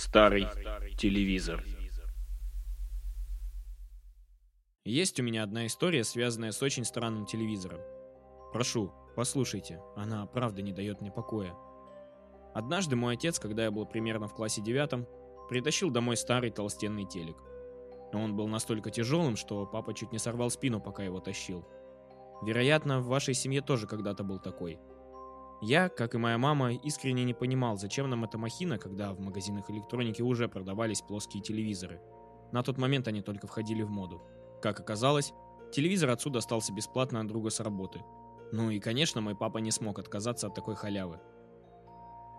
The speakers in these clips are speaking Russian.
Старый телевизор. Есть у меня одна история, связанная с очень странным телевизором. Прошу, послушайте, она правда не дает мне покоя. Однажды мой отец, когда я был примерно в классе девятом, притащил домой старый толстенный телек. Он был настолько тяжелым, что папа чуть не сорвал спину, пока его тащил. Вероятно, в вашей семье тоже когда-то был такой. Я, как и моя мама, искренне не понимал, зачем нам эта махина, когда в магазинах электроники уже продавались плоские телевизоры. На тот момент они только входили в моду. Как оказалось, телевизор отсюда остался бесплатно от друга с работы. Ну и, конечно, мой папа не смог отказаться от такой халявы.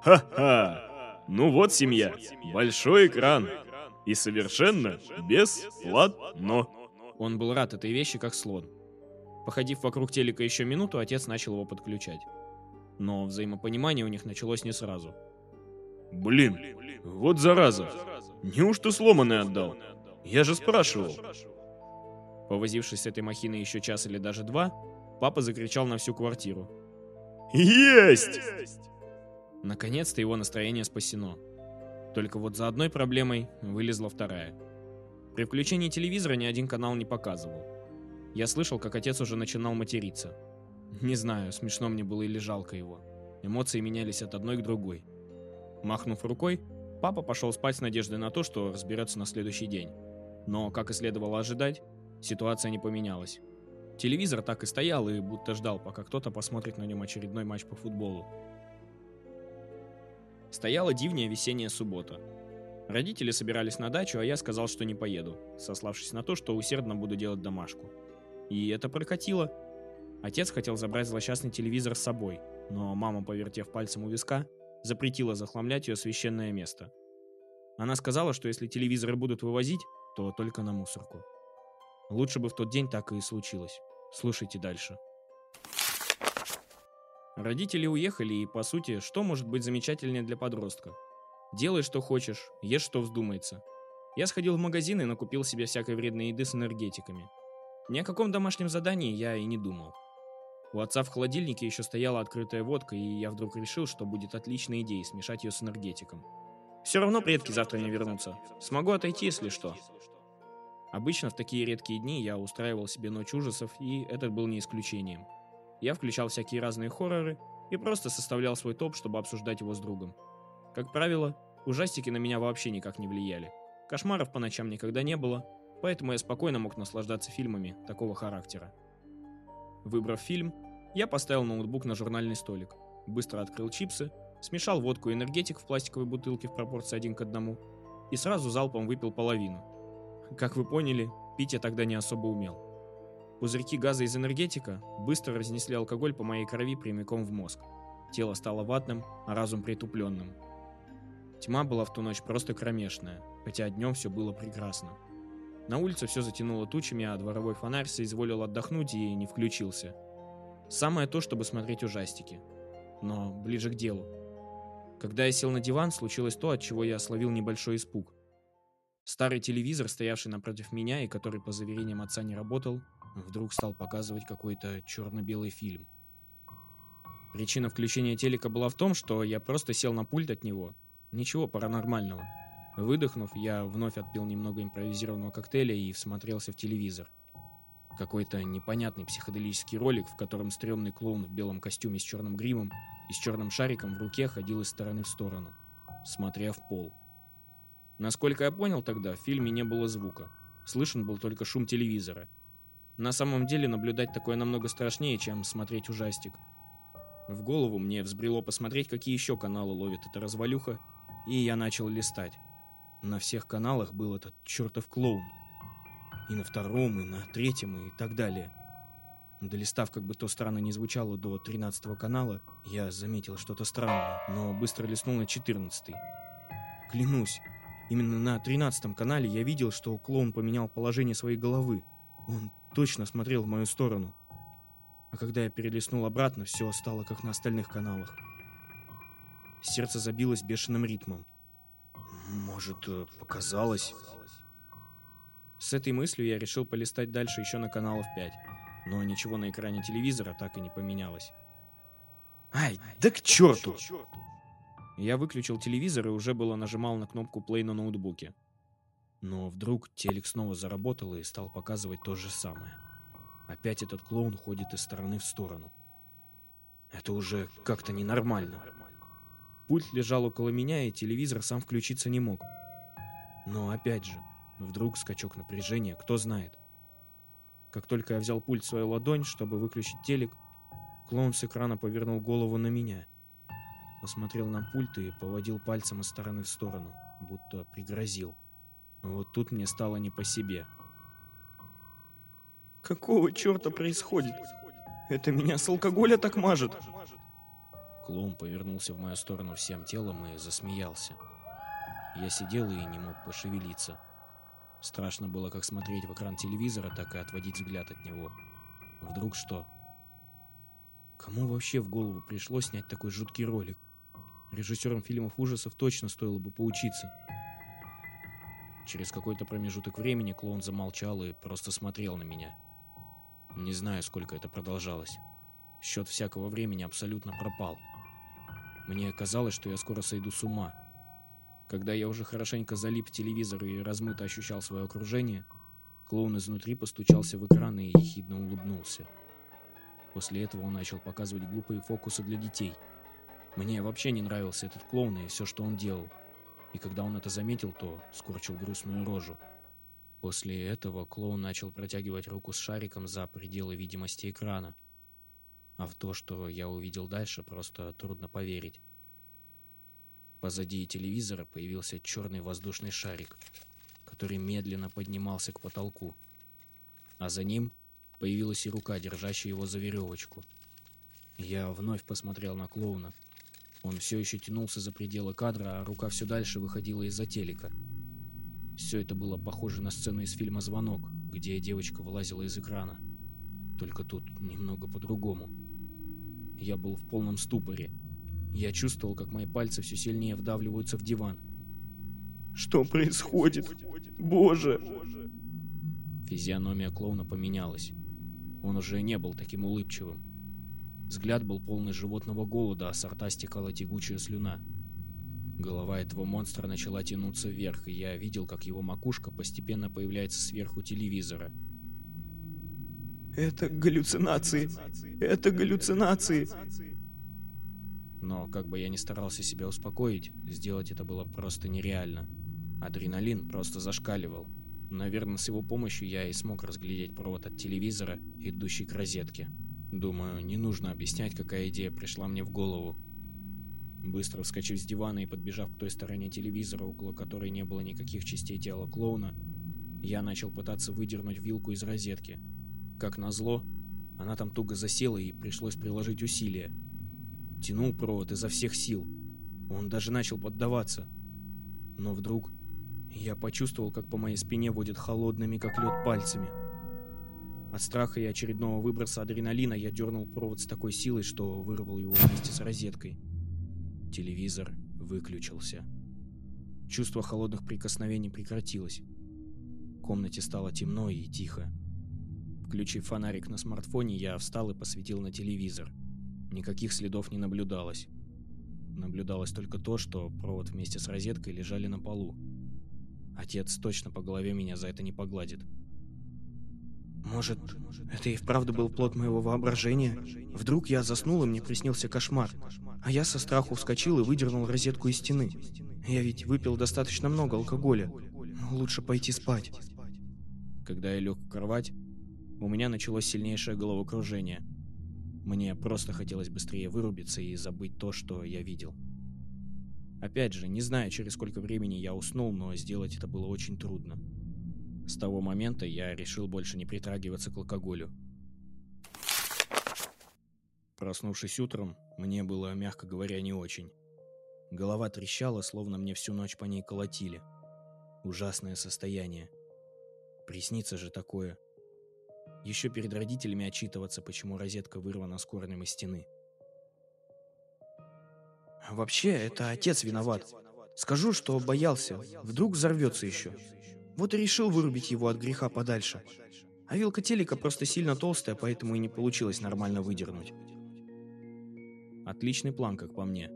Ха-ха! Ну вот семья. Большой экран. И совершенно бесплатно. Он был рад этой вещи, как слон. Походив вокруг телека еще минуту, отец начал его подключать. Но взаимопонимание у них началось не сразу. Блин, вот зараза. Неужто сломанный отдал? Я же спрашивал. Повозившись с этой махиной еще час или даже два, папа закричал на всю квартиру. Есть! Наконец-то его настроение спасено. Только вот за одной проблемой вылезла вторая. При включении телевизора ни один канал не показывал. Я слышал, как отец уже начинал материться. Не знаю, смешно мне было или жалко его. Эмоции менялись от одной к другой. Махнув рукой, папа пошел спать с надеждой на то, что разберется на следующий день. Но, как и следовало ожидать, ситуация не поменялась. Телевизор так и стоял и будто ждал, пока кто-то посмотрит на нем очередной матч по футболу. Стояла дивняя весенняя суббота. Родители собирались на дачу, а я сказал, что не поеду, сославшись на то, что усердно буду делать домашку. И это прокатило. Отец хотел забрать злосчастный телевизор с собой, но мама, повертев пальцем у виска, запретила захламлять ее священное место. Она сказала, что если телевизоры будут вывозить, то только на мусорку. Лучше бы в тот день так и случилось. Слушайте дальше. Родители уехали, и, по сути, что может быть замечательнее для подростка? Делай, что хочешь, ешь, что вздумается. Я сходил в магазин и накупил себе всякой вредной еды с энергетиками. Ни о каком домашнем задании я и не думал. У отца в холодильнике еще стояла открытая водка, и я вдруг решил, что будет отличной идеей смешать ее с энергетиком. Все равно предки завтра не вернутся. Смогу отойти, если что. Обычно в такие редкие дни я устраивал себе ночь ужасов, и этот был не исключением. Я включал всякие разные хорроры и просто составлял свой топ, чтобы обсуждать его с другом. Как правило, ужастики на меня вообще никак не влияли. Кошмаров по ночам никогда не было, поэтому я спокойно мог наслаждаться фильмами такого характера. Выбрав фильм, я поставил ноутбук на журнальный столик, быстро открыл чипсы, смешал водку и энергетик в пластиковой бутылке в пропорции один к одному и сразу залпом выпил половину. Как вы поняли, пить я тогда не особо умел. Пузырьки газа из энергетика быстро разнесли алкоголь по моей крови прямиком в мозг. Тело стало ватным, а разум притупленным. Тьма была в ту ночь просто кромешная, хотя днем все было прекрасно. На улице все затянуло тучами, а дворовой фонарь соизволил отдохнуть и не включился. Самое то, чтобы смотреть ужастики. Но ближе к делу. Когда я сел на диван, случилось то, от чего я словил небольшой испуг. Старый телевизор, стоявший напротив меня и который, по заверениям отца, не работал, вдруг стал показывать какой-то черно-белый фильм. Причина включения телека была в том, что я просто сел на пульт от него. Ничего паранормального. Выдохнув, я вновь отпил немного импровизированного коктейля и всмотрелся в телевизор. Какой-то непонятный психоделический ролик, в котором стрёмный клоун в белом костюме с черным гримом и с черным шариком в руке ходил из стороны в сторону, смотря в пол. Насколько я понял тогда, в фильме не было звука. Слышен был только шум телевизора. На самом деле наблюдать такое намного страшнее, чем смотреть ужастик. В голову мне взбрело посмотреть, какие еще каналы ловит эта развалюха, и я начал листать. На всех каналах был этот чертов клоун. И на втором, и на третьем, и так далее. Долистав, как бы то странно не звучало, до 13 канала, я заметил что-то странное, но быстро листнул на 14 -й. Клянусь, именно на 13 канале я видел, что клоун поменял положение своей головы. Он точно смотрел в мою сторону. А когда я перелистнул обратно, все стало как на остальных каналах. Сердце забилось бешеным ритмом. Может, э, показалось? С этой мыслью я решил полистать дальше еще на каналов 5. Но ничего на экране телевизора так и не поменялось. Ай, да к черту! Я выключил телевизор и уже было нажимал на кнопку play на ноутбуке. Но вдруг телек снова заработал и стал показывать то же самое. Опять этот клоун ходит из стороны в сторону. Это уже как-то ненормально. Пульт лежал около меня, и телевизор сам включиться не мог. Но опять же, вдруг скачок напряжения, кто знает. Как только я взял пульт в свою ладонь, чтобы выключить телек, клоун с экрана повернул голову на меня. Посмотрел на пульт и поводил пальцем из стороны в сторону, будто пригрозил. Вот тут мне стало не по себе. Какого черта происходит? Это меня с алкоголя так мажет? Клоун повернулся в мою сторону всем телом и засмеялся. Я сидел и не мог пошевелиться. Страшно было как смотреть в экран телевизора, так и отводить взгляд от него. Вдруг что? Кому вообще в голову пришло снять такой жуткий ролик? Режиссерам фильмов ужасов точно стоило бы поучиться. Через какой-то промежуток времени клоун замолчал и просто смотрел на меня. Не знаю, сколько это продолжалось. Счет всякого времени абсолютно пропал. Мне казалось, что я скоро сойду с ума. Когда я уже хорошенько залип в телевизор и размыто ощущал свое окружение, клоун изнутри постучался в экран и ехидно улыбнулся. После этого он начал показывать глупые фокусы для детей. Мне вообще не нравился этот клоун и все, что он делал. И когда он это заметил, то скорчил грустную рожу. После этого клоун начал протягивать руку с шариком за пределы видимости экрана. А в то, что я увидел дальше, просто трудно поверить. Позади телевизора появился черный воздушный шарик, который медленно поднимался к потолку. А за ним появилась и рука, держащая его за веревочку. Я вновь посмотрел на клоуна. Он все еще тянулся за пределы кадра, а рука все дальше выходила из-за телека. Все это было похоже на сцену из фильма «Звонок», где девочка вылазила из экрана. Только тут немного по-другому. Я был в полном ступоре – я чувствовал, как мои пальцы все сильнее вдавливаются в диван. Что происходит? Боже! Физиономия клоуна поменялась. Он уже не был таким улыбчивым. Взгляд был полный животного голода, а с рта стекала тягучая слюна. Голова этого монстра начала тянуться вверх, и я видел, как его макушка постепенно появляется сверху телевизора. Это галлюцинации! Это галлюцинации! Но как бы я ни старался себя успокоить, сделать это было просто нереально. Адреналин просто зашкаливал. Наверное, с его помощью я и смог разглядеть провод от телевизора, идущий к розетке. Думаю, не нужно объяснять, какая идея пришла мне в голову. Быстро вскочив с дивана и подбежав к той стороне телевизора, около которой не было никаких частей тела клоуна, я начал пытаться выдернуть вилку из розетки. Как назло, она там туго засела и пришлось приложить усилия. Тянул провод изо всех сил. Он даже начал поддаваться. Но вдруг я почувствовал, как по моей спине водит холодными, как лед, пальцами. От страха и очередного выброса адреналина я дернул провод с такой силой, что вырвал его вместе с розеткой. Телевизор выключился. Чувство холодных прикосновений прекратилось. В комнате стало темно и тихо. Включив фонарик на смартфоне, я встал и посветил на телевизор. Никаких следов не наблюдалось. Наблюдалось только то, что провод вместе с розеткой лежали на полу. Отец точно по голове меня за это не погладит. Может, это и вправду был плод моего воображения? Вдруг я заснул, и мне приснился кошмар. А я со страху вскочил и выдернул розетку из стены. Я ведь выпил достаточно много алкоголя. Лучше пойти спать. Когда я лег в кровать, у меня началось сильнейшее головокружение – мне просто хотелось быстрее вырубиться и забыть то, что я видел. Опять же, не знаю, через сколько времени я уснул, но сделать это было очень трудно. С того момента я решил больше не притрагиваться к алкоголю. Проснувшись утром, мне было, мягко говоря, не очень. Голова трещала, словно мне всю ночь по ней колотили. Ужасное состояние. Приснится же такое – еще перед родителями отчитываться, почему розетка вырвана с корнем из стены. Вообще, это отец виноват. Скажу, что боялся. Вдруг взорвется еще. Вот и решил вырубить его от греха подальше. А вилка телека просто сильно толстая, поэтому и не получилось нормально выдернуть. Отличный план, как по мне.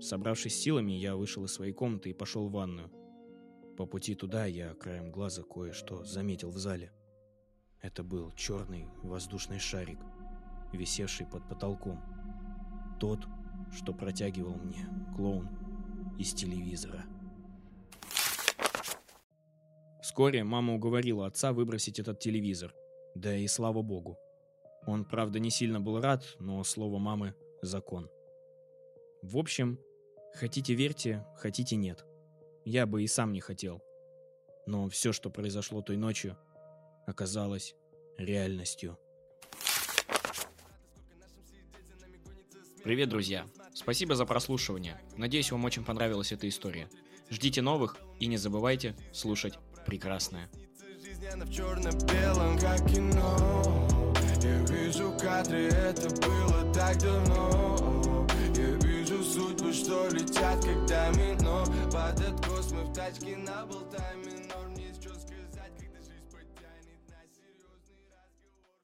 Собравшись силами, я вышел из своей комнаты и пошел в ванную. По пути туда я краем глаза кое-что заметил в зале. Это был черный воздушный шарик, висевший под потолком. Тот, что протягивал мне клоун из телевизора. Вскоре мама уговорила отца выбросить этот телевизор. Да и слава богу. Он, правда, не сильно был рад, но слово мамы – закон. В общем, хотите верьте, хотите нет. Я бы и сам не хотел. Но все, что произошло той ночью, оказалось реальностью. Привет, друзья! Спасибо за прослушивание. Надеюсь, вам очень понравилась эта история. Ждите новых и не забывайте слушать прекрасное. в черно-белом, как кино Я вижу кадры, это было так давно Я вижу судьбы, что летят, как домино Под откос мы в тачке наболтаем